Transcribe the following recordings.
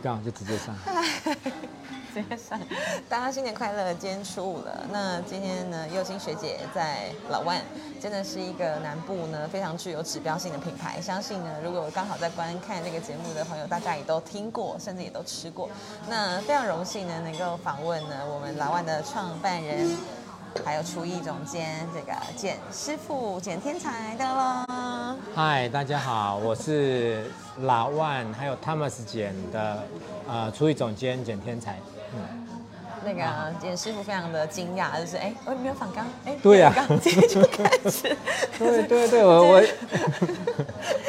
告就直接上。直接上，大家新年快乐！今天初五了，那今天呢，佑清学姐在老万，真的是一个南部呢非常具有指标性的品牌。相信呢，如果刚好在观看这个节目的朋友，大家也都听过，甚至也都吃过。那非常荣幸呢，能够访问呢我们老万的创办人，还有厨艺总监这个简师傅简天才的喽。嗨，大家好，我是老万，还有 Thomas 简的呃厨艺总监简天才。嗯，那个简师傅非常的惊讶，就是哎，我没有反刚，哎，对呀，刚今天就开始，对对对，我我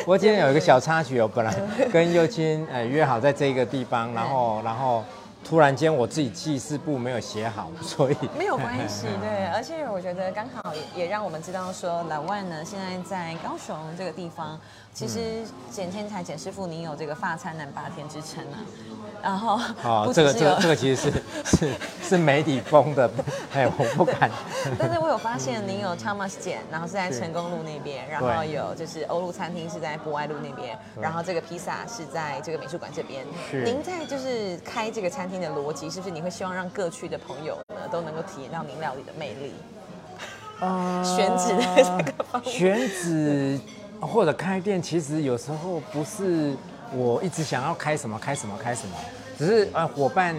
我今天有一个小插曲哦，本来跟幼青呃约好在这个地方，然后然后。突然间，我自己记事簿没有写好，所以没有关系，对。而且我觉得刚好也也让我们知道说，老万呢现在在高雄这个地方，其实简天才简师傅，您有这个发餐男八天之称啊。然后，哦，这个这个这个其实是是是媒体封的，哎，我不敢。但是我有发现您有 Thomas 简，然后是在成功路那边，然后有就是欧陆餐厅是在博爱路那边，然后这个披萨是在这个美术馆这边。您在就是开这个餐厅的逻辑，是不是你会希望让各区的朋友呢都能够体验到您料理的魅力？啊，选址的这个方选址或者开店，其实有时候不是。我一直想要开什么开什么开什么，只是呃伙伴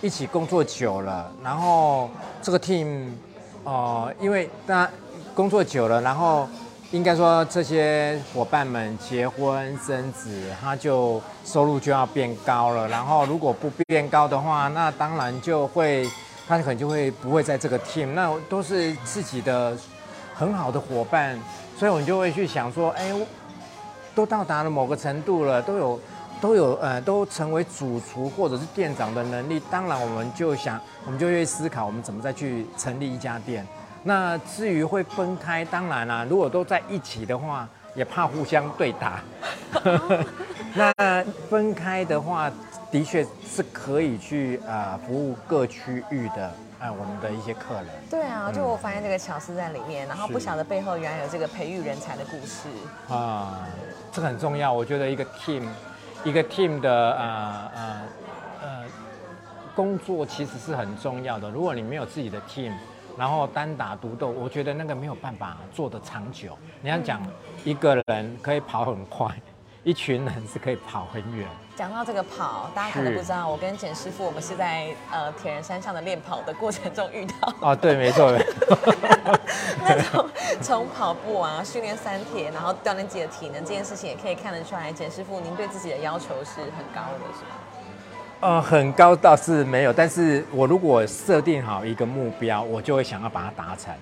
一起工作久了，然后这个 team 哦，因为大家工作久了，然后应该说这些伙伴们结婚生子，他就收入就要变高了，然后如果不变高的话，那当然就会他可能就会不会在这个 team，那都是自己的很好的伙伴，所以我们就会去想说，哎。都到达了某个程度了，都有，都有，呃，都成为主厨或者是店长的能力。当然，我们就想，我们就会思考，我们怎么再去成立一家店。那至于会分开，当然啦，如果都在一起的话，也怕互相对打。那分开的话，的确是可以去啊服务各区域的。哎，我们的一些客人。对啊，就我发现这个巧思在里面，然后不晓得背后原来有这个培育人才的故事。啊，这个很重要。我觉得一个 team，一个 team 的呃呃呃工作其实是很重要的。如果你没有自己的 team，然后单打独斗，我觉得那个没有办法做得长久。你要讲一个人可以跑很快。一群人是可以跑很远。讲到这个跑，大家可能不知道，我跟简师傅，我们是在呃铁人山上的练跑的过程中遇到。哦，对，没错。那种从跑步啊，训练三铁，然后锻炼自己的体能，这件事情也可以看得出来，简师傅您对自己的要求是很高的，是吗？呃，很高倒是没有，但是我如果设定好一个目标，我就会想要把它达成。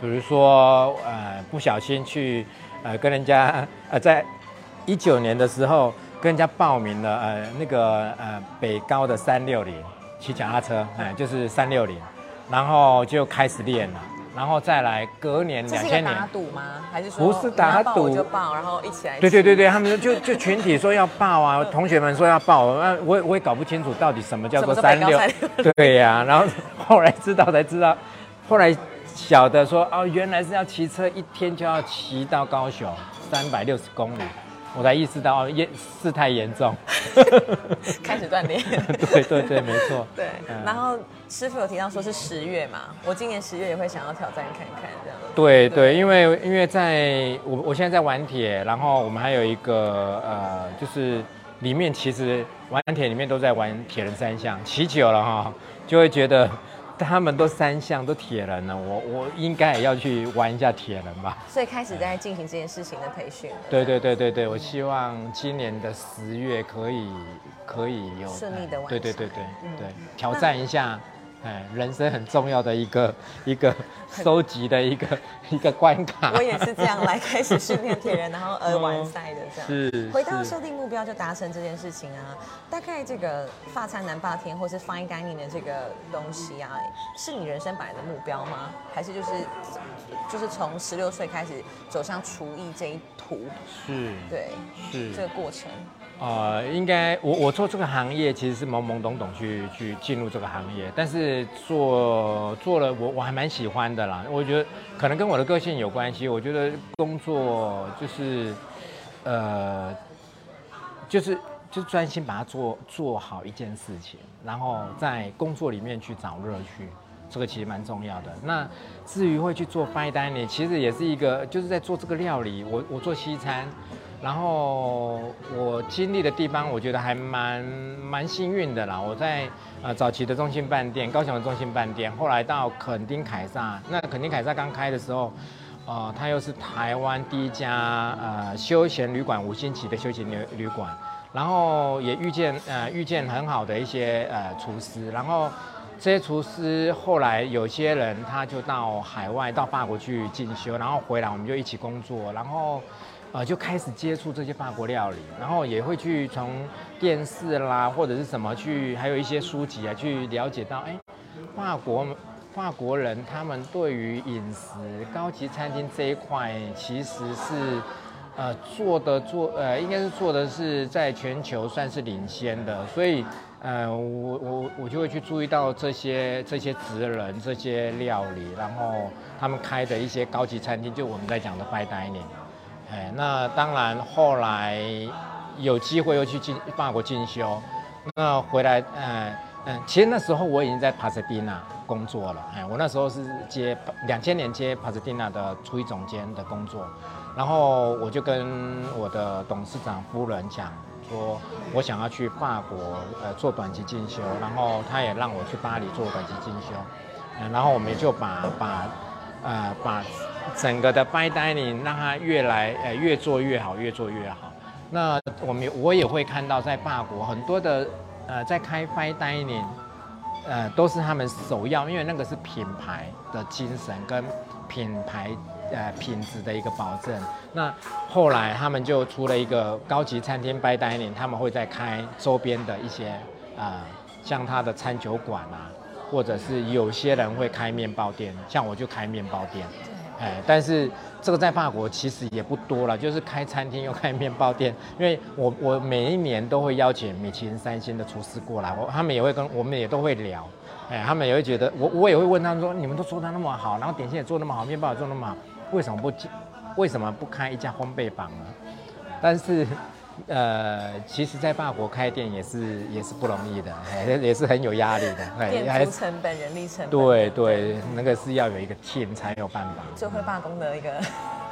比如说呃，不小心去。呃，跟人家呃，在一九年的时候跟人家报名了呃那个呃北高的三六零骑脚踏车，哎，就是三六零，然后就开始练了，然后再来隔年两千年打赌吗？还是说不是打赌就报，然后一起来？对对对对，他们就就群体说要报啊，同学们说要报，那我我也搞不清楚到底什么叫做三六，对呀，然后后来知道才知道，后来。小的说哦，原来是要骑车一天就要骑到高雄三百六十公里，我才意识到哦，严事态严重，开始锻炼。对对对，没错。对，然后师傅有提到说是十月嘛，我今年十月也会想要挑战看看这样。对对，因为因为在我我现在在玩铁，然后我们还有一个呃，就是里面其实玩铁里面都在玩铁人三项，骑久了哈，就会觉得。他们都三项都铁人了，我我应该也要去玩一下铁人吧。所以开始在进行这件事情的培训。对对对对对，我希望今年的十月可以可以有顺利的完成。对对对对对，挑战一下。哎，人生很重要的一个一个收集的一个一个关卡。我也是这样来开始训练铁人，然后 而完赛的这样。是。回到设定目标就达成这件事情啊，大概这个发餐男霸天或是 fine dining 的这个东西啊，是你人生本来的目标吗？还是就是就是从十六岁开始走向厨艺这一途？是。对。是。这个过程。呃，应该我我做这个行业其实是懵懵懂懂去去进入这个行业，但是做做了我我还蛮喜欢的啦。我觉得可能跟我的个性有关系。我觉得工作就是呃就是就专心把它做做好一件事情，然后在工作里面去找乐趣，这个其实蛮重要的。那至于会去做 fine dining，其实也是一个就是在做这个料理。我我做西餐，然后我经历的地方，我觉得还蛮蛮幸运的啦。我在呃早期的中心饭店，高雄的中心饭店，后来到垦丁凯撒，那垦丁凯撒刚开的时候。呃，它又是台湾第一家呃休闲旅馆五星级的休闲旅旅馆，然后也遇见呃遇见很好的一些呃厨师，然后这些厨师后来有些人他就到海外到法国去进修，然后回来我们就一起工作，然后呃就开始接触这些法国料理，然后也会去从电视啦或者是什么去，还有一些书籍啊去了解到，哎，法国。法国人他们对于饮食高级餐厅这一块，其实是呃做的做呃应该是做的是在全球算是领先的，所以呃我我我就会去注意到这些这些职人这些料理，然后他们开的一些高级餐厅，就我们在讲的 fine dining，哎，那当然后来有机会又去进法国进修，那回来嗯。嗯，其实那时候我已经在帕斯蒂纳工作了。哎，我那时候是接两千年接帕斯蒂纳的厨艺总监的工作，然后我就跟我的董事长夫人讲说，我想要去法国呃做短期进修，然后他也让我去巴黎做短期进修。嗯，然后我们就把把呃把整个的 fine dining 让它越来呃越做越好，越做越好。那我们我也会看到在法国很多的。呃，在开 fine dining，呃，都是他们首要，因为那个是品牌的精神跟品牌呃品质的一个保证。那后来他们就出了一个高级餐厅 fine dining，他们会在开周边的一些啊，像他的餐酒馆啊，或者是有些人会开面包店，像我就开面包店。哎，但是这个在法国其实也不多了，就是开餐厅又开面包店。因为我我每一年都会邀请米其林三星的厨师过来，我他们也会跟我们也都会聊，哎，他们也会觉得我我也会问他们说，你们都说他那么好，然后点心也做那么好，面包也做那么好，为什么不为什么不开一家烘焙坊呢？但是。呃，其实，在法国开店也是也是不容易的，也是很有压力的。店租成本、人力成本。对对，那个是要有一个 team 才有办法。就会罢工的一个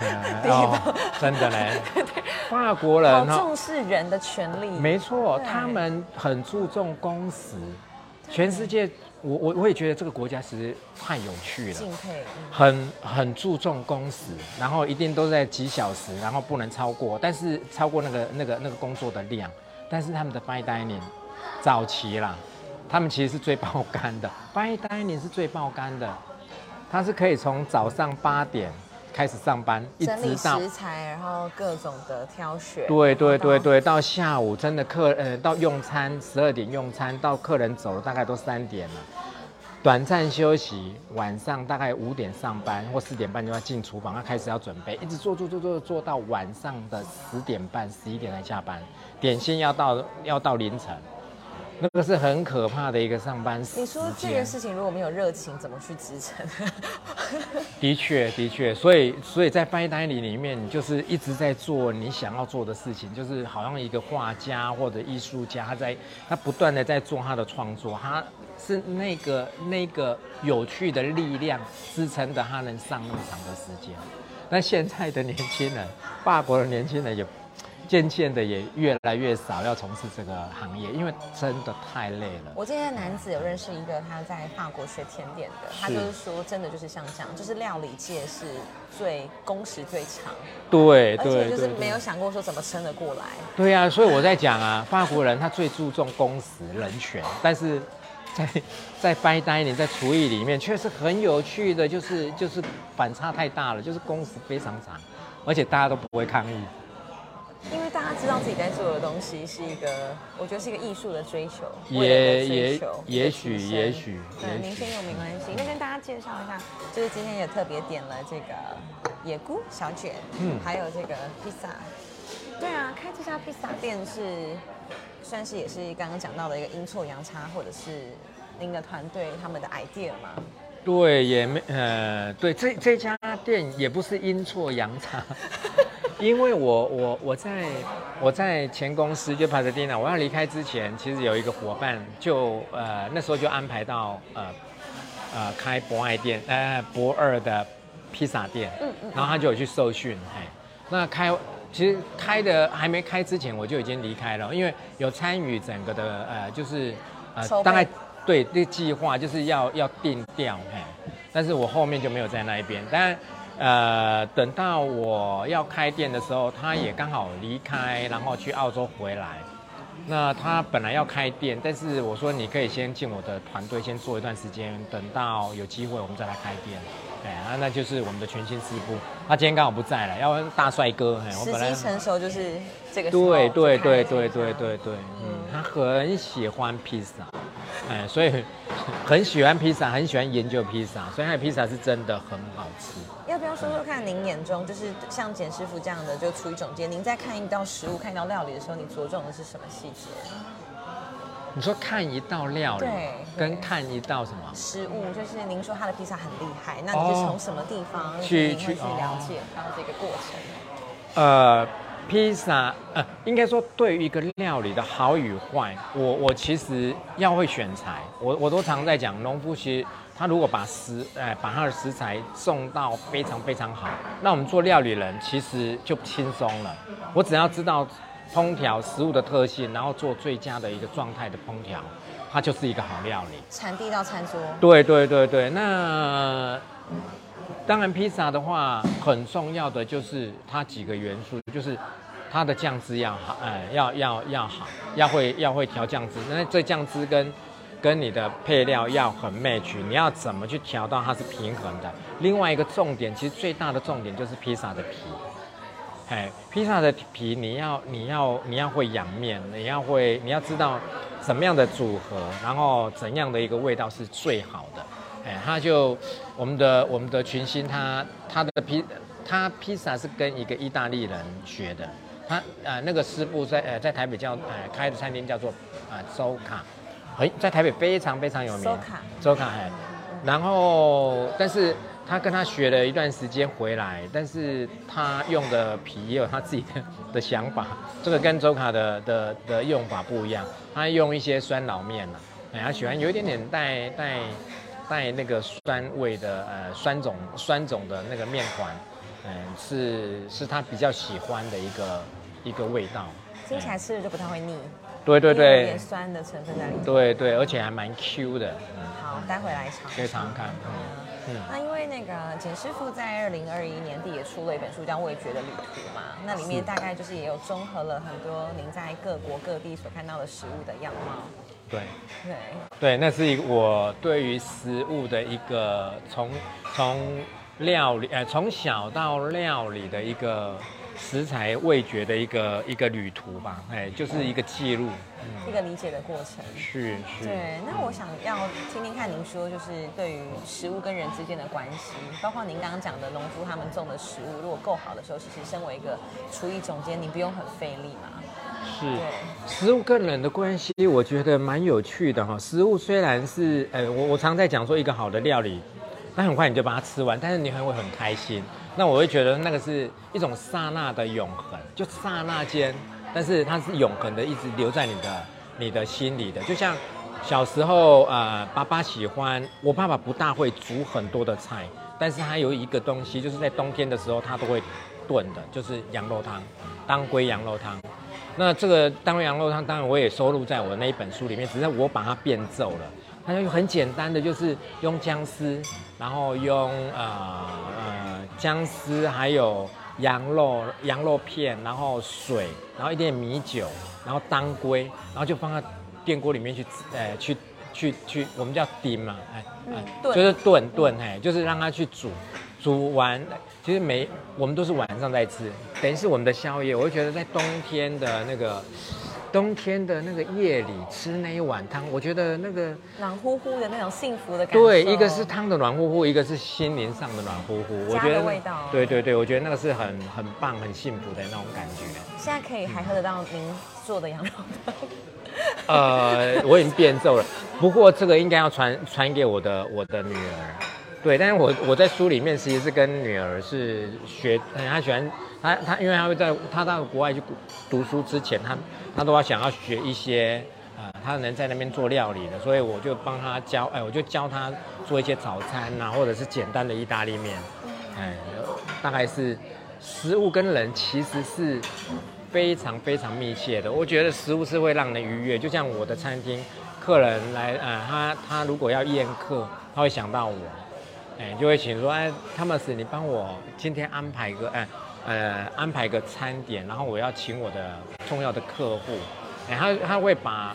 真的嘞。法国人好重视人的权利。没错，他们很注重工时，全世界。我我我也觉得这个国家其实太有趣了，敬佩，很很注重工时，然后一定都在几小时，然后不能超过，但是超过那个那个那个工作的量，但是他们的 fine dining 早期啦，他们其实是最爆肝的，fine dining 是最爆肝的，它是可以从早上八点。开始上班，一直到食材，然后各种的挑选。对对对对，到下午真的客呃到用餐十二点用餐，到客人走了大概都三点了，短暂休息，晚上大概五点上班或四点半就要进厨房，要开始要准备，一直做做做做做到晚上的十点半十一点才下班，点心要到要到凌晨。那个是很可怕的一个上班时你说这件事情如果没有热情，怎么去支撑？的确，的确，所以，所以在 fine dining 里面，你就是一直在做你想要做的事情，就是好像一个画家或者艺术家，他在他不断的在做他的创作，他是那个那个有趣的力量支撑着他能上那么长的时间。那现在的年轻人，法国的年轻人也。渐渐的也越来越少要从事这个行业，因为真的太累了。我今天男子有认识一个他在法国学甜点的，他就是说真的就是像这样，就是料理界是最工时最长，对，而且就是没有想过说怎么撑得过来。对呀，所以我在讲啊，法国人他最注重工时人权，但是在 在 fine dining 在厨艺里面确实很有趣的，就是就是反差太大了，就是工时非常长，而且大家都不会抗议。因为大家知道自己在做的东西是一个，我觉得是一个艺术的追求，也也也许也许，对，明星又没关系。那跟大家介绍一下，就是今天也特别点了这个野菇小卷，嗯，还有这个披萨。对啊，开这家披萨店是算是也是刚刚讲到的一个阴错阳差，或者是您的团队他们的 idea 嘛？对，也没呃，对，这这家店也不是阴错阳差。因为我我我在我在前公司就 Pasadena，我要离开之前，其实有一个伙伴就呃那时候就安排到呃呃开博爱店呃博二的披萨店，嗯嗯然后他就有去受训，哎，那开其实开的还没开之前我就已经离开了，因为有参与整个的呃就是呃大概对这个计划就是要要定调，嘿，但是我后面就没有在那一边，但呃等到我要开店的时候，他也刚好离开，然后去澳洲回来。那他本来要开店，但是我说你可以先进我的团队，先做一段时间，等到有机会我们再来开店。哎，啊，那就是我们的全新师傅，他今天刚好不在了，要不然大帅哥，哎，我时本来机成熟就是这个对对对对对对对，嗯，他很喜欢披萨，哎，所以很喜欢披萨，很喜欢研究披萨，所以他的披萨是真的很好吃。要不要说说看，您眼中就是像简师傅这样的就厨艺总监，您在看一道食物、看一道料理的时候，你着重的是什么细节？你说看一道料理对，跟看一道什么？食物就是您说他的披萨很厉害，那你是从什么地方哦去去去哦了解到这个过程？呃，披萨，呃，应该说对于一个料理的好与坏，我我其实要会选材，我我都常在讲，农夫其实他如果把食，哎、把他的食材送到非常非常好，那我们做料理人其实就轻松了。我只要知道烹调食物的特性，然后做最佳的一个状态的烹调，它就是一个好料理。产地到餐桌，对对对对，那当然披萨的话，很重要的就是它几个元素，就是它的酱汁要好，哎，要要要好，要会要会调酱汁。那这酱汁跟跟你的配料要很 match，你要怎么去调到它是平衡的？另外一个重点，其实最大的重点就是披萨的皮。哎，披萨的皮你要你要你要会养面，你要会你要知道怎么样的组合，然后怎样的一个味道是最好的。哎，他就我们的我们的群星他他的披他披萨是跟一个意大利人学的，他呃那个师傅在呃在台北叫呃开的餐厅叫做啊周卡，很在台北非常非常有名。周卡周卡哎，然后但是他跟他学了一段时间回来，但是他用的皮也有他自己的的想法，这个跟周卡的的的用法不一样，他用一些酸老面啊，哎，他喜欢有一点点带带带那个酸味的呃酸种酸种的那个面团，嗯、是是他比较喜欢的一个一个味道。听起来吃的就不太会腻，对对对有对点酸的成分在里面。对对，而且还蛮 Q 的，嗯，好，待会来尝。可以尝尝看。嗯嗯那因为那个简师傅在二零二一年底也出了一本书叫《味觉的旅途》嘛，那里面大概就是也有综合了很多您在各国各地所看到的食物的样貌。对。对，对，那是一个我对于食物的一个从从料理呃从小到料理的一个食材味觉的一个一个旅途吧，哎，就是一个记录。一个理解的过程。是是。对，那我想要听听看您说，就是对于食物跟人之间的关系，包括您刚刚讲的农夫他们种的食物，如果够好的时候，其实身为一个厨艺总监，你不用很费力嘛。是，食物跟人的关系，我觉得蛮有趣的哈。食物虽然是，呃，我我常在讲说一个好的料理，那很快你就把它吃完，但是你还会很开心。那我会觉得那个是一种刹那的永恒，就刹那间，但是它是永恒的，一直留在你的你的心里的。就像小时候，呃，爸爸喜欢，我爸爸不大会煮很多的菜，但是他有一个东西，就是在冬天的时候他都会炖的，就是羊肉汤，当归羊肉汤。那这个当归羊肉汤，当然我也收录在我的那一本书里面，只是我把它变奏了。它就很简单的，就是用姜丝，然后用呃呃姜丝，还有羊肉羊肉片，然后水，然后一点米酒，然后当归，然后就放到电锅里面去呃去去去，我们叫叮嘛，哎、嗯哎就是炖炖，哎，就是让它去煮，煮完，其实每我们都是晚上在吃，等于是我们的宵夜。我就觉得在冬天的那个冬天的那个夜里吃那一碗汤，我觉得那个暖乎乎的那种幸福的感觉。对，一个是汤的暖乎乎，一个是心灵上的暖乎乎。我家觉得味道对对对，我觉得那个是很很棒、很幸福的那种感觉。现在可以还喝得到您做的羊肉汤。呃，我已经变奏了，不过这个应该要传传给我的我的女儿。对，但是我我在书里面其实是跟女儿是学，她喜欢她她，因为她会在她到国外去读书之前，她她都要想要学一些，呃，她能在那边做料理的，所以我就帮她教，哎，我就教她做一些早餐呐、或者是简单的意大利面，哎，大概是食物跟人其实是非常非常密切的。我觉得食物是会让人愉悦，就像我的餐厅，客人来，呃，他他如果要宴客，他会想到我。哎，就会请说，哎，汤姆斯，你帮我今天安排个，哎，呃，安排个餐点，然后我要请我的重要的客户，哎，他他会把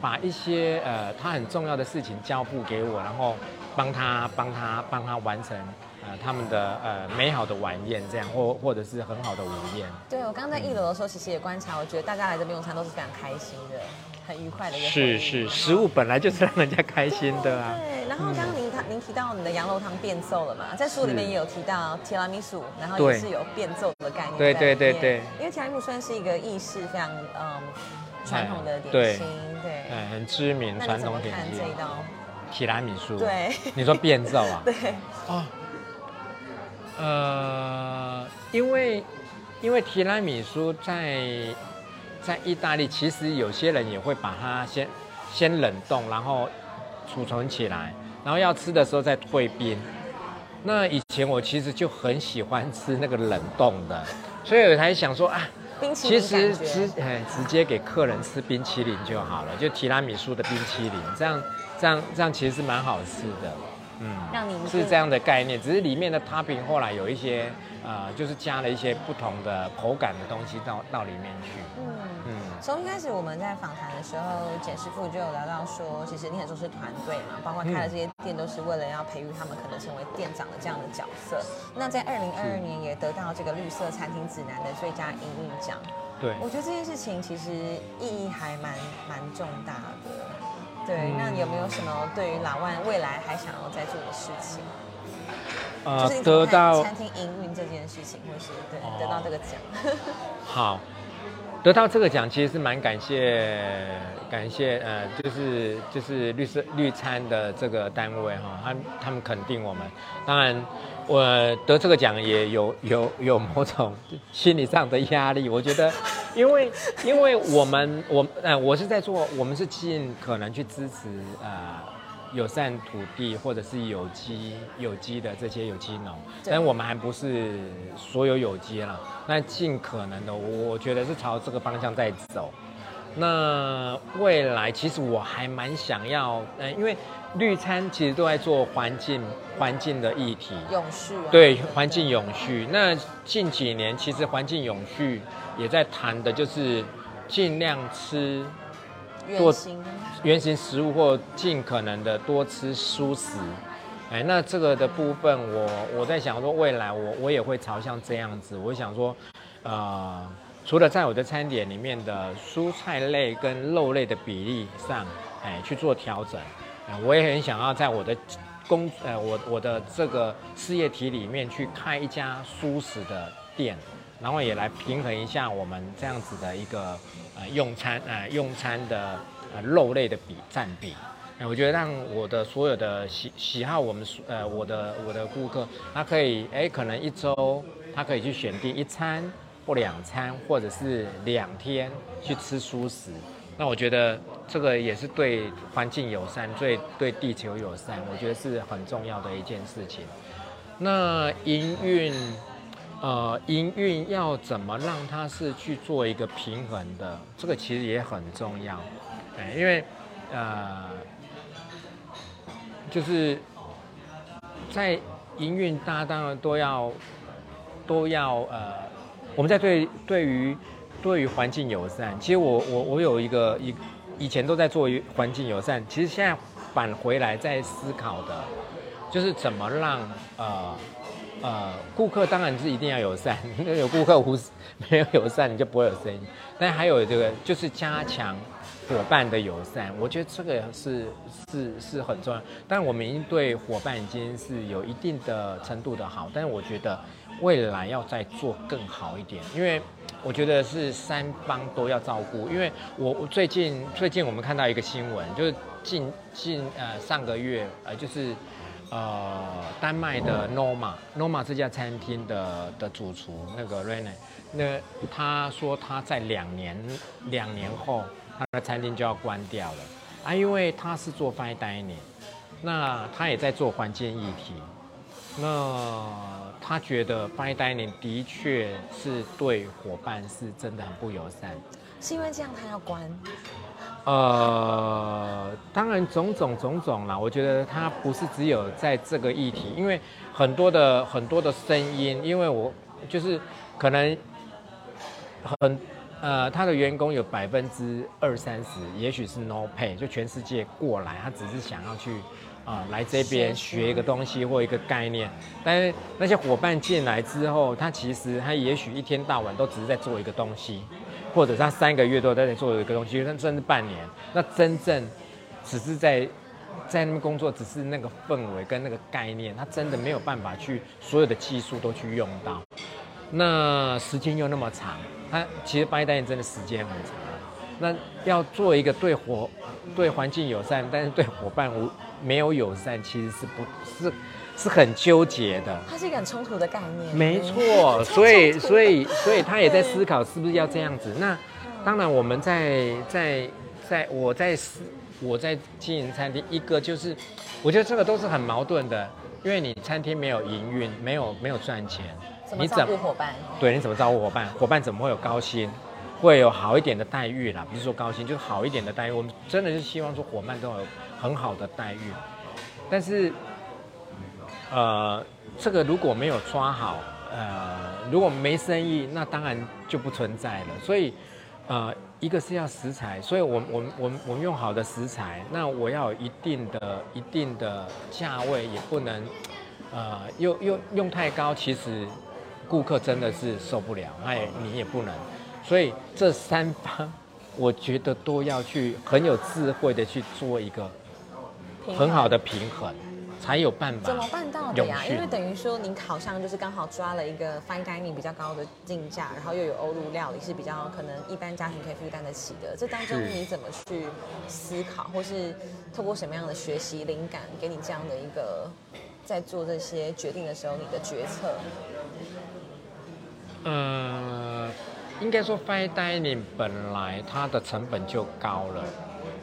把一些呃他很重要的事情交付给我，然后帮他帮他帮他完成呃他们的呃美好的晚宴，这样或或者是很好的午宴。对我刚刚在一楼的时候，其实也观察，我觉得大家来这边用餐都是非常开心的，很愉快的一个是是，食物本来就是让人家开心的啊。对，然后刚刚您他您提到你的羊肉汤变奏了嘛，在书里面也有提到提拉米苏，然后也是有变奏的概念对对对对因为提拉米苏算是一个意式非常嗯传统的点对心，对。嗯，很知名传那你怎么统点心看这，一道？提拉米苏。，对你说变奏啊？对，哦，呃，因为因为提拉米苏在在意大利，其实有些人也会把它先先冷冻，然后储存起来，然后要吃的时候再退冰。那以前我其实就很喜欢吃那个冷冻的，所以我才想说啊，冰淇其淋感觉。实直哎直接给客人吃冰淇淋就好了，就提拉米苏的冰淇淋，这样这样这样其实是蛮好吃的，嗯，让你是这样的概念，只是里面的 topping 后来有一些呃，就是加了一些不同的口感的东西到到里面去，嗯。嗯，从一开始我们在访谈的时候，简师傅就有聊到说，其实你很重视团队嘛，包括开了这些店都是为了要培育他们可能成为店长的这样的角色。那在二零二二年也得到这个绿色餐厅指南的最佳营运奖，对，我觉得这件事情其实意义还蛮蛮重大的。对，那你有没有什么对于老万未来还想要再做的事情？呃得到餐厅营运这件事情，或是对哦得到这个奖？好，得到这个奖其实是蛮感谢感谢呃，就是就是绿色绿餐的这个单位哈，他他们肯定我们。当然，我得这个奖也有有有某种心理上的压力。我觉得，因为因为我们我呃我是在做，我们是尽可能去支持呃。友善土地或者是有机有机的这些有机农，但我们还不是所有有机了，那尽可能的，我我觉得是朝这个方向在走。那未来其实我还蛮想要，嗯、因为绿餐其实都在做环境环境的议题，永续啊，对环境永续。那近几年其实环境永续也在谈的就是尽量吃做原型原型食物或尽可能的多吃蔬食。哎，那这个的部分我，我在想说，未来我我也会朝向这样子。我想说，呃，除了在我的餐点里面的蔬菜类跟肉类的比例上，哎，去做调整，哎我也很想要在我的工，呃，我我的这个事业体里面去开一家蔬食的店，然后也来平衡一下我们这样子的一个呃用餐呃用餐的呃肉类的比占比。哎，我觉得让我的所有的喜喜好，我们呃我的我的顾客，他可以哎可能一周他可以去选定一餐或两餐，或者是两天去吃蔬食。那我觉得这个也是对环境友善，最对地球友善，我觉得是很重要的一件事情。那营运，呃，营运要怎么让它是去做一个平衡的？这个其实也很重要，哎，因为呃，就是在营运，大家当然都要都要呃，我们在对对于对于环境友善，其实我我我有一个一以前都在做环境友善，其实现在返回来在思考的，就是怎么让呃呃顾客当然是一定要友善，因为有顾客无没有友善你就不会有生意，但还有这个就是加强伙伴的友善，我觉得这个是是是很重要。但我们已经对伙伴已经是有一定的程度的好，但是我觉得未来要再做更好一点，因为我觉得是三方都要照顾。因为我我最近最近我们看到一个新闻，就是近近呃上个月呃就是呃丹麦的 Noma，Noma 这家餐厅的的主厨那个 Rene，那他说他在两年两年后，他的餐厅就要关掉了啊，因为他是做 fine dining，那他也在做环境议题，那他觉得 fine dining 的确是对伙伴是真的很不友善。是因为这样他要关？呃，当然种种种种啦，我觉得他不是只有在这个议题，因为很多的很多的声音，因为我就是可能很呃，他的员工有百分之二三十，也许是 no pay，就全世界过来，他只是想要去啊、来这边学一个东西或一个概念，但是那些伙伴进来之后，他其实他也许一天到晚都只是在做一个东西，或者他三个月都在那做一个东西，甚至半年，那真正只是在在那边工作，只是那个氛围跟那个概念，他真的没有办法去所有的技术都去用到。那时间又那么长，他其实八一代真的时间很长。那要做一个对伙对环境友善，但是对伙伴无没有友善，其实是不是是很纠结的。它是一个很冲突的概念。没嗯错，所以所以所以他也在思考是不是要这样子。那当然，我们在在在我在思我在经营餐厅，一个就是我觉得这个都是很矛盾的，因为你餐厅没有营运，没有没有赚钱，你怎么照顾伙伴？对，你怎么照顾伙伴？伙伴怎么会有高薪？会有好一点的待遇啦，不是说高薪，就是好一点的待遇。我们真的是希望说伙伴都有很好的待遇，但是，呃，这个如果没有抓好，呃，如果没生意，那当然就不存在了。所以，呃，一个是要食材，所以我我我我们用好的食材，那我要有一定的一定的价位，也不能，呃，又又用太高，其实顾客真的是受不了，那也你也不能。所以这三方，我觉得都要去很有智慧的去做一个很好的平衡，才有办法怎么办到的呀？因为等于说您好像就是刚好抓了一个 fine dining 比较高的定价，然后又有欧陆料理是比较可能一般家庭可以负担得起的。这当中你怎么去思考，或是透过什么样的学习灵感，给你这样的一个在做这些决定的时候你的决策？呃，应该说 fine dining 本来它的成本就高了，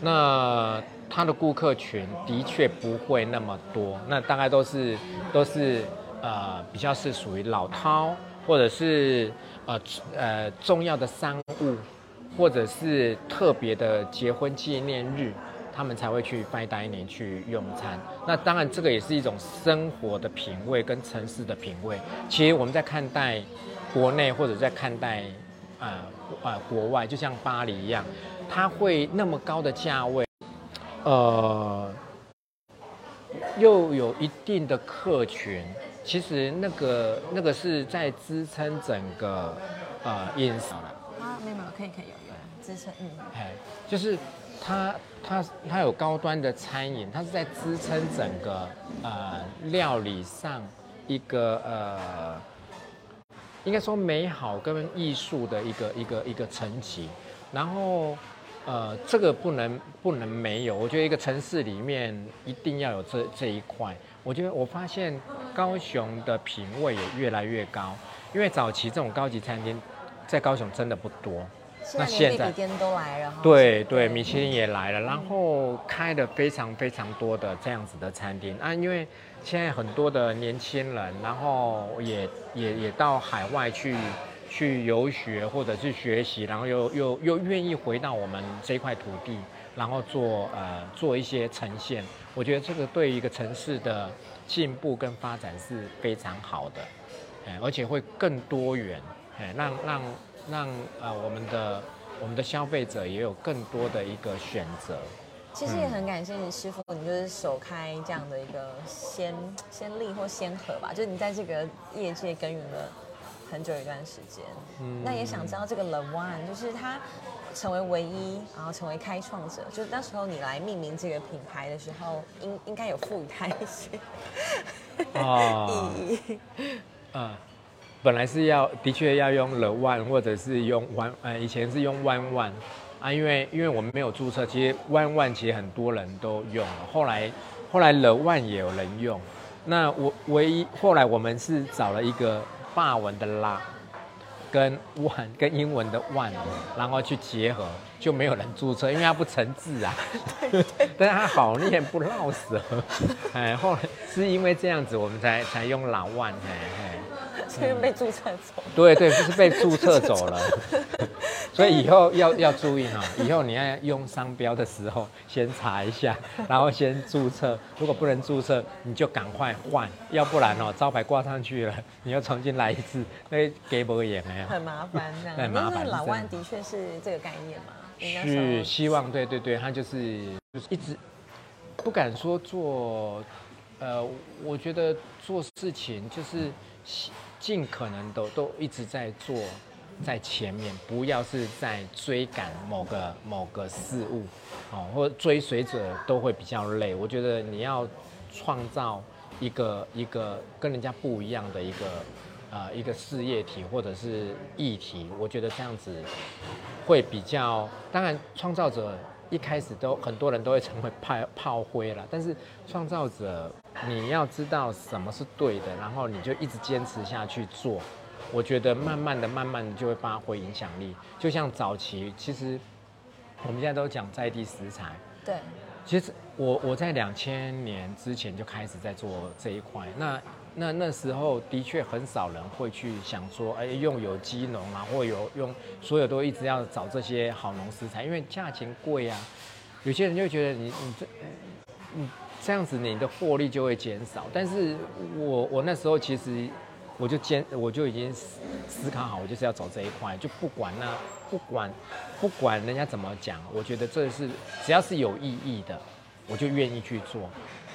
那他的顾客群的确不会那么多，那大概都是都是呃比较是属于老饕，或者是呃呃重要的商务，或者是特别的结婚纪念日。他们才会去 fine dining 去用餐，那当然这个也是一种生活的品味跟城市的品味。其实我们在看待国内或者在看待呃呃国外，就像巴黎一样，它会那么高的价位，呃，又有一定的客群，其实那个那个是在支撑整个呃饮食了。啊，没有没有，可以可以有有支撑，嗯，哎，就是它它它有高端的餐饮，它是在支撑整个呃料理上一个呃，应该说美好跟艺术的一个一个一个层级，然后呃这个不能不能没有，我觉得一个城市里面一定要有这这一块。我觉得我发现高雄的品味也越来越高，因为早期这种高级餐厅在高雄真的不多。那现在店都来了。对对，米其林也来了，然后开了非常非常多的这样子的餐厅啊，因为现在很多的年轻人，然后也也也到海外去去游学或者是学习，然后又又又愿意回到我们这块土地，然后做呃做一些呈现，我觉得这个对一个城市的进步跟发展是非常好的，哎，而且会更多元，哎，让让让呃我们的我们的消费者也有更多的一个选择。其实也很感谢你师傅，你就是首开这样的一个先先例或先河吧，就是你在这个业界耕耘了很久一段时间。嗯那也想知道这个 The One，就是他成为唯一，然后成为开创者，就是那时候你来命名这个品牌的时候，应应该有赋予他一些啊。意义。嗯，本来是要的确要用 The One 或者是用 One，呃，以前是用 One One 啊，因为因为我们没有注册，其实 One One 其实很多人都用了，后来后来 The One 也有人用，那我唯一后来我们是找了一个法文的拉，跟万跟英文的万，然后去结合，就没有人注册，因为它不成字啊。但是它好念不绕舌，哎，后来是因为这样子，我们才才用老万，嘿嘿。所以被注册走。对对，就是被注册走了。所以以后要要注意哈，以后你要用商标的时候，先查一下，然后先注册。如果不能注册，你就赶快换，要不然哦，招牌挂上去了，你又重新来一次，那给不也没有？很麻烦这样。很麻烦。老万的确是这个概念嘛？是希望，对对对，他就是就是一直不敢说做，呃，我觉得做事情就是尽可能都都一直在做。在前面，不要是在追赶某个某个事物，哦，或追随者都会比较累。我觉得你要创造一个一个跟人家不一样的一个呃一个事业体或者是议题，我觉得这样子会比较。当然，创造者一开始都很多人都会成为炮炮灰了，但是创造者你要知道什么是对的，然后你就一直坚持下去做。我觉得慢慢的、慢慢的就会发挥影响力。就像早期，其实我们现在都讲在地食材。对。其实我我在两千年之前就开始在做这一块。那那那时候的确很少人会去想说，哎，用有机农啊，或有用所有都一直要找这些好农食材，因为价钱贵啊。有些人就觉得你你这你这样子你的获利就会减少。但是我我那时候其实。我就坚，我就已经思思考好，我就是要走这一块，就不管那不管不管人家怎么讲，我觉得这是只要是有意义的，我就愿意去做。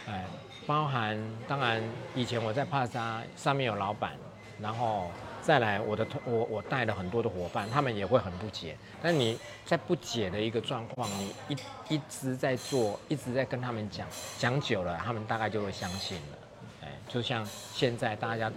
哎，包含当然以前我在帕萨上面有老板，然后再来我的我我带了很多的伙伴，他们也会很不解。但你在不解的一个状况，你一一直在做，一直在跟他们讲，讲久了，他们大概就会相信了。哎，就像现在大家。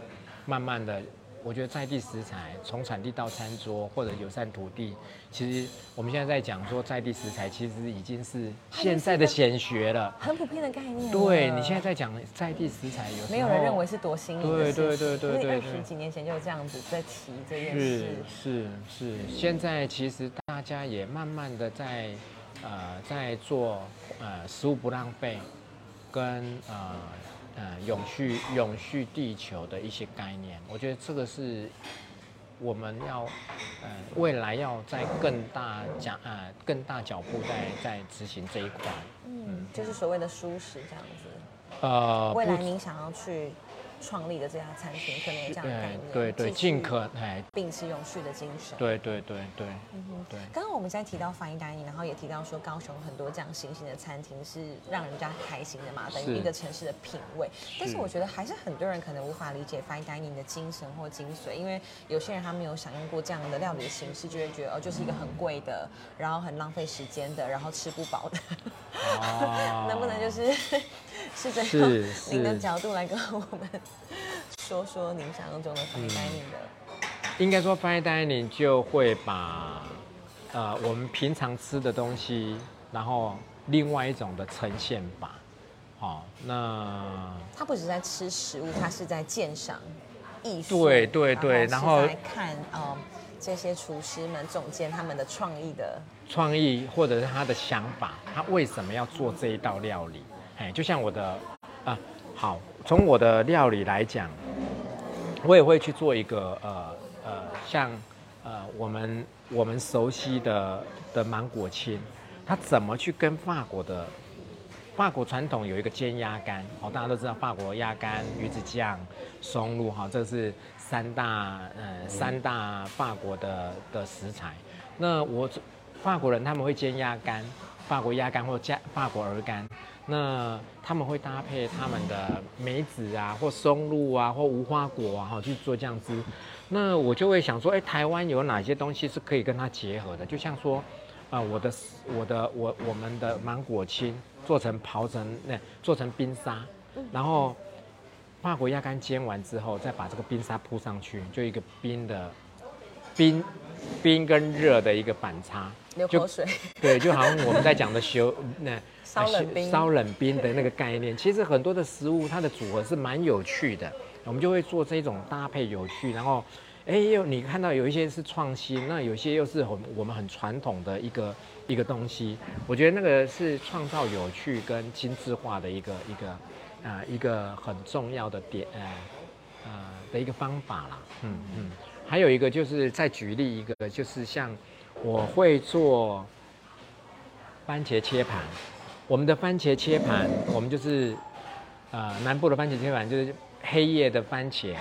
慢慢的，我觉得在地食材从产地到餐桌或者友善土地，其实我们现在在讲说在地食材，其实已经是现在的显学了，很普遍的概念。对你现在在讲在地食材，有没有人认为是多新颖的对对对对对，二十几年前就这样子在提这件事。是是是，现在其实大家也慢慢的在呃在做呃食物不浪费，跟呃。嗯，永续永续地球的一些概念，我觉得这个是我们要，呃，未来要在更大脚呃更大脚步在在执行这一块。嗯，就是所谓的舒适这样子。呃，未来您想要去。创立的这家餐厅可能有这样的概念，对对，尽可哎，秉持永续的精神，对对对对，嗯哼，对。刚刚我们在提到 fine dining，然后也提到说高雄很多这样新兴的餐厅是让人家开心的嘛，等于一个城市的品味。但是我觉得还是很多人可能无法理解 fine dining 的精神或精髓，因为有些人他没有享用过这样的料理的形式，就会觉得哦，就是一个很贵的，然后很浪费时间的，然后吃不饱的。能不能就是是这样？您的角度来跟我们说说您想象中的 fine dining 的？应该说 fine dining 就会把呃我们平常吃的东西，然后另外一种的呈现吧。好，那他不只是在吃食物，他是在鉴赏艺术。对对对，然后来看呃这些厨师们总监他们的创意的。创意或者是他的想法，他为什么要做这一道料理？哎，就像我的啊，好，从我的料理来讲，我也会去做一个呃呃，像呃我们我们熟悉的的芒果青，它怎么去跟法国的法国传统有一个煎鸭肝？哦，大家都知道法国鸭肝、鱼子酱、松露，哈，这是三大呃三大法国的的食材。那我。法国人他们会煎鸭肝，法国鸭肝或加法国鹅肝，那他们会搭配他们的梅子啊，或松露啊，或无花果啊，哈去做酱汁。那我就会想说，哎，台湾有哪些东西是可以跟它结合的？就像说，啊，我的我的我我们的芒果青做成刨成那做成冰沙，然后法国鸭肝煎完之后，再把这个冰沙铺上去，就一个冰的冰。冰跟热的一个反差，就流口水，对，就好像我们在讲的 修那烧冷冰。烧冷冰的那个概念，其实很多的食物它的组合是蛮有趣的，我们就会做这种搭配有趣，然后，哎，又你看到有一些是创新，那有些又是很我们很传统的一个一个东西，我觉得那个是创造有趣跟精致化的一个一个啊、一个很重要的点，呃呃的一个方法啦，嗯嗯，还有一个就是再举例一个，就是像我会做番茄切盘，我们的番茄切盘，我们就是呃南部的番茄切盘就是黑夜的番茄。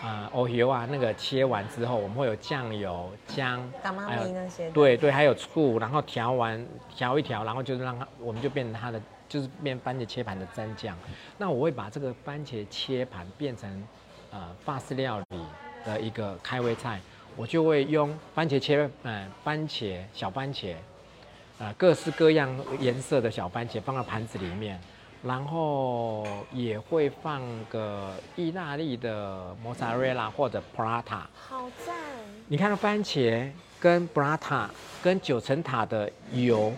啊，哦油啊，那个切完之后，我们会有酱油、姜，大妈还有那些，对对，还有醋，然后调完调一调，然后就是让它，我们就变成它的，就是变番茄切盘的蘸酱。那我会把这个番茄切盘变成呃法式料理的一个开胃菜，我就会用番茄切，呃番茄小番茄，呃各式各样颜色的小番茄放到盘子里面。然后也会放个意大利的摩萨瑞拉或者 prata，好赞，你看番茄跟 burrata 跟九层塔的油，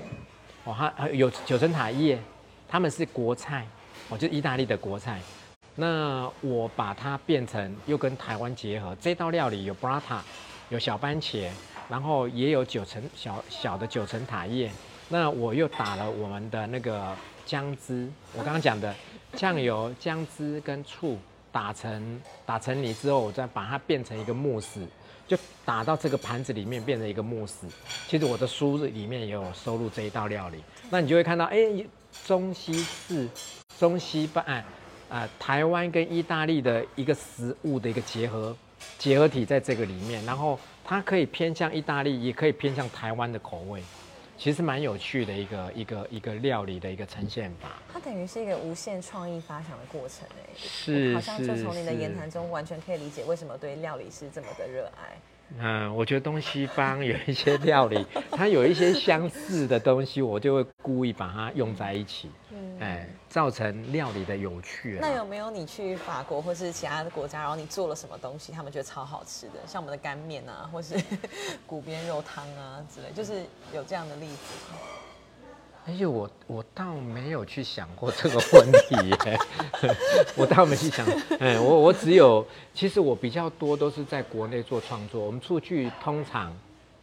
哦，它还有九层塔叶，他们是国菜，哦，就是意大利的国菜。那我把它变成又跟台湾结合，这道料理有 burrata，有小番茄，然后也有九层小小的九层塔叶。那我又打了我们的那个姜汁，我刚刚讲的酱油、姜汁跟醋打成打成泥之后，我再把它变成一个慕斯，就打到这个盘子里面变成一个慕斯。其实我的书里面也有收录这一道料理，那你就会看到，哎，中西式、中西半啊、台湾跟意大利的一个食物的一个结合结合体在这个里面，然后它可以偏向意大利，也可以偏向台湾的口味。其实蛮有趣的一个一个一个料理的一个呈现法，它等于是一个无限创意发想的过程哎，是好像就从你的言谈中完全可以理解为什么对料理是这么的热爱。嗯，我觉得东西方有一些料理，它有一些相似的东西，我就会故意把它用在一起，嗯，哎，造成料理的有趣啊。那有没有你去法国或是其他的国家，然后你做了什么东西，他们觉得超好吃的，像我们的干面啊，或是 骨边肉汤啊之类，就是有这样的例子吗？而且我我倒没有去想过这个问题耶，我倒没去想，哎，我我只有，其实我比较多都是在国内做创作，我们出去通常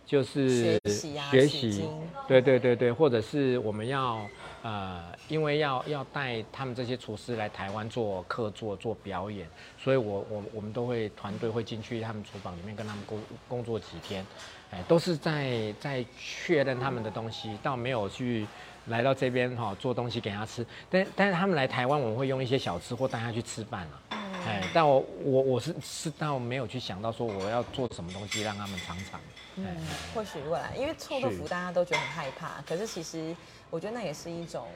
就是学习啊学习，对对对对，或者是我们要呃，因为要要带他们这些厨师来台湾做客座做表演，所以我我我们都会团队会进去他们厨房里面跟他们工工作几天，哎，都是在在确认他们的东西，倒没有去来到这边哈、做东西给他吃，但但是他们来台湾，我们会用一些小吃或带他去吃饭啊，哎，但我我我是是倒没有去想到说我要做什么东西让他们尝尝，哎嗯，或许未来，因为臭豆腐大家都觉得很害怕，可是其实我觉得那也是一种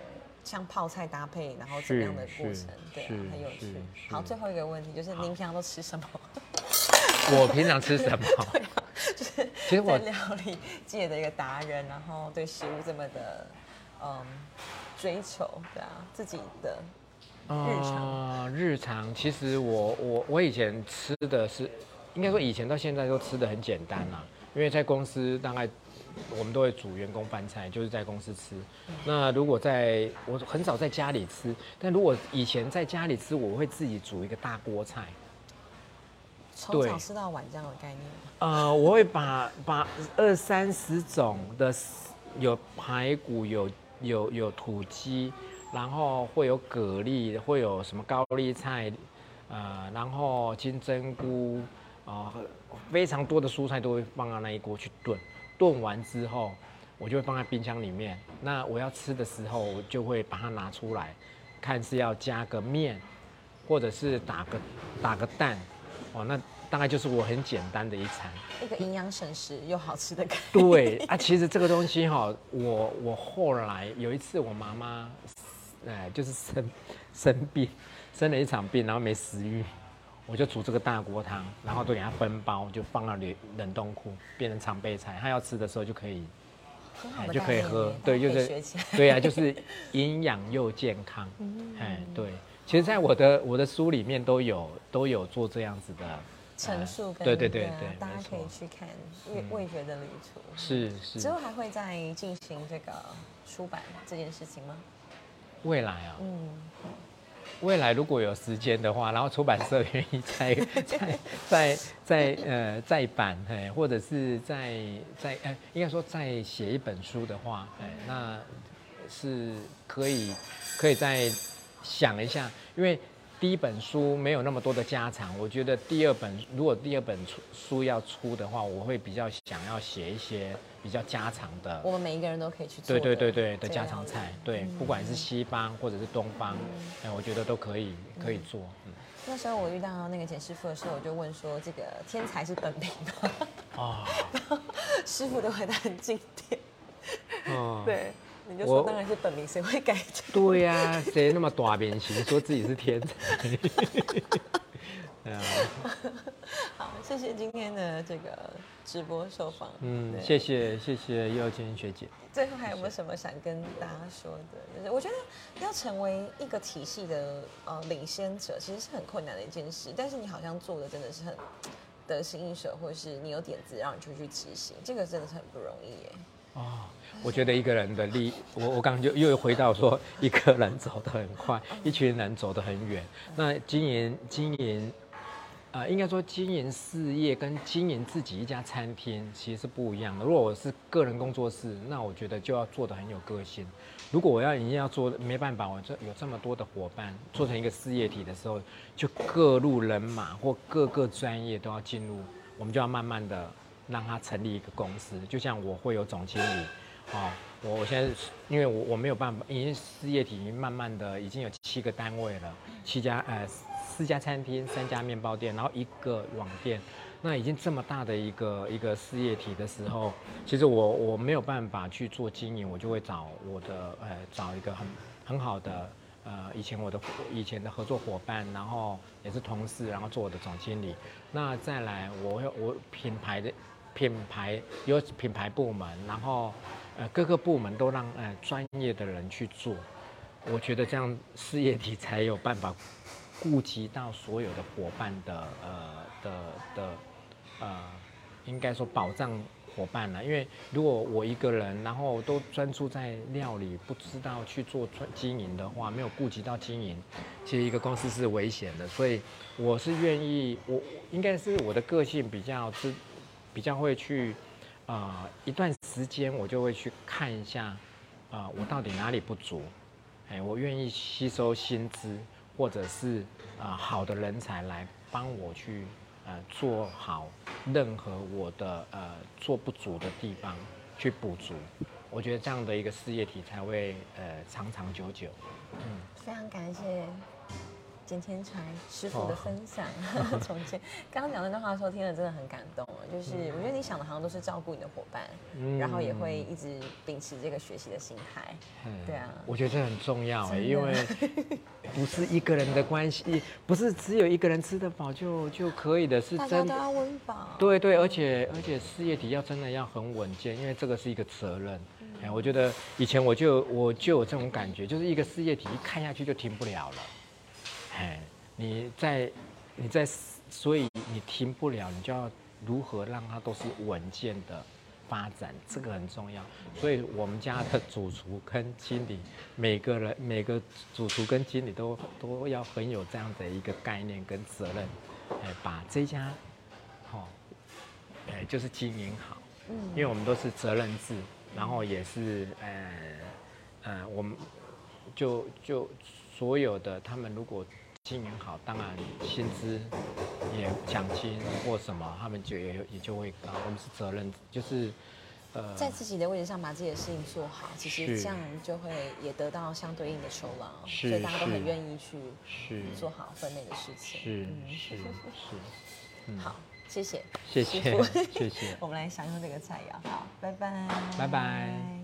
像泡菜搭配，然后怎么样的过程是，对啊，很有趣。好，最后一个问题就是您平常都吃什么？我平常吃什么？就是其实我在料理界的一个达人，然后对食物这么的嗯追求，对啊，自己的日常呃，日常其实我我我以前吃的是，应该说以前到现在都吃的很简单啦，因为在公司大概我们都会煮员工饭菜，就是在公司吃。那如果在我很少在家里吃，但如果以前在家里吃，我会自己煮一个大锅菜。对从早吃到晚这样的概念。呃，我会把把二三十种的有排骨，有有有土鸡，然后会有蛤蜊，会有什么高丽菜，呃，然后金针菇，啊、非常多的蔬菜都会放到那一锅去炖。炖完之后，我就会放在冰箱里面。那我要吃的时候，我就会把它拿出来，看是要加个面，或者是打个打个蛋，哦，那大概就是我很简单的一餐。一个营养省时又好吃的感觉。对啊，其实这个东西哈，我我后来有一次我妈妈，哎，就是生生病，生了一场病，然后没食欲，我就煮这个大锅汤，然后都给她分包，就放到冷冷冻库，变成常备菜，她要吃的时候就可以，就可以喝对，就是对啊，就是营养又健康，哎，对，其实，在我的我的书里面都有都有做这样子的陈述跟对对对啊对大家可以去看味味觉的旅途。是是。之后还会再进行这个出版这件事情吗？未来啊，嗯，未来如果有时间的话，然后出版社愿意再 再再再呃再版，哎，或者是再再呃，应该说再写一本书的话，哎，那是可以可以再想一下，因为第一本书没有那么多的家常，我觉得第二本如果第二本出书要出的话，我会比较想要写一些比较家常的我们每一个人都可以去做对。对对对的家常菜，对，不管是西方或者是东方，哎，我觉得都可以可以做。嗯，那时候我遇到那个简师傅的时候，我就问说：“这个天才是本命吗哦，？” 师傅的回答很经典。哦，对，你就说我当然是本名，谁会改这个？对呀、谁那么短扁形，说自己是天才？对啊，好，谢谢今天的这个直播受访。嗯，对谢谢谢谢幼坚学姐。最后还有没有什么想跟大家说的？就是我觉得要成为一个体系的呃领先者，其实是很困难的一件事。但是你好像做的真的是很得心应手，或者是你有点子，让你出去执行，这个真的是很不容易耶。哦，我觉得一个人的力，我我刚刚就又回到说，一个人走得很快，一群人走得很远。那经营经营，呃，应该说经营事业跟经营自己一家餐厅其实是不一样的。如果我是个人工作室，那我觉得就要做的很有个性。如果我要一定要做，没办法，我这有这么多的伙伴，做成一个事业体的时候，就各路人马或各个专业都要进入，我们就要慢慢的让他成立一个公司。就像我会有总经理，哦，我我现在因为我我没有办法，已经事业体已经慢慢的已经有七个单位了，七家呃四家餐厅，三家面包店，然后一个网店。那已经这么大的一个一个事业体的时候，其实我我没有办法去做经营，我就会找我的呃找一个很很好的呃以前我的以前的合作伙伴，然后也是同事，然后做我的总经理。那再来我会我品牌的品牌有品牌部门，然后呃各个部门都让呃专业的人去做，我觉得这样事业体才有办法顾及到所有的伙伴的呃的的呃，应该说保障伙伴了。因为如果我一个人，然后都专注在料理，不知道去做专经营的话，没有顾及到经营，其实一个公司是危险的。所以我是愿意，我应该是我的个性比较知，比较会去，呃，一段时间我就会去看一下，呃，我到底哪里不足，哎，我愿意吸收薪资，或者是啊、好的人才来帮我去呃做好任何我的呃做不足的地方去补足。我觉得这样的一个事业体才会呃长长久久。嗯非常感谢简天才师傅的哦分享。从前刚刚讲那段话的时候，听了真的很感动哦。就是我觉得你想的好像都是照顾你的伙伴，嗯然后也会一直秉持这个学习的心态。嗯对啊我觉得这很重要哎，因为不是一个人的关系，不是只有一个人吃得饱就就可以的，是真家都要温饱。对对，而且而且事业体要真的要很稳健，因为这个是一个责任。哎，我觉得以前我就我就有这种感觉，就是一个事业体一看下去就停不了了。哎，你在你在，所以你停不了，你就要如何让它都是稳健的发展，这个很重要。所以我们家的主厨跟经理，每个人每个主厨跟经理都都要很有这样的一个概念跟责任，哎，把这家，哦，哎，就是经营好。嗯因为我们都是责任制，然后也是呃呃，我们就就所有的他们如果经营好，当然薪资也奖金或什么，他们就也也就会高。我们是责任，就是呃在自己的位置上把自己的事情做好，其实是这样就会也得到相对应的酬劳，是所以大家都很是愿意去是做好分内的事情。是嗯是是，嗯好，谢谢，谢谢谢谢 我们来享用这个菜肴，好，拜拜，拜拜。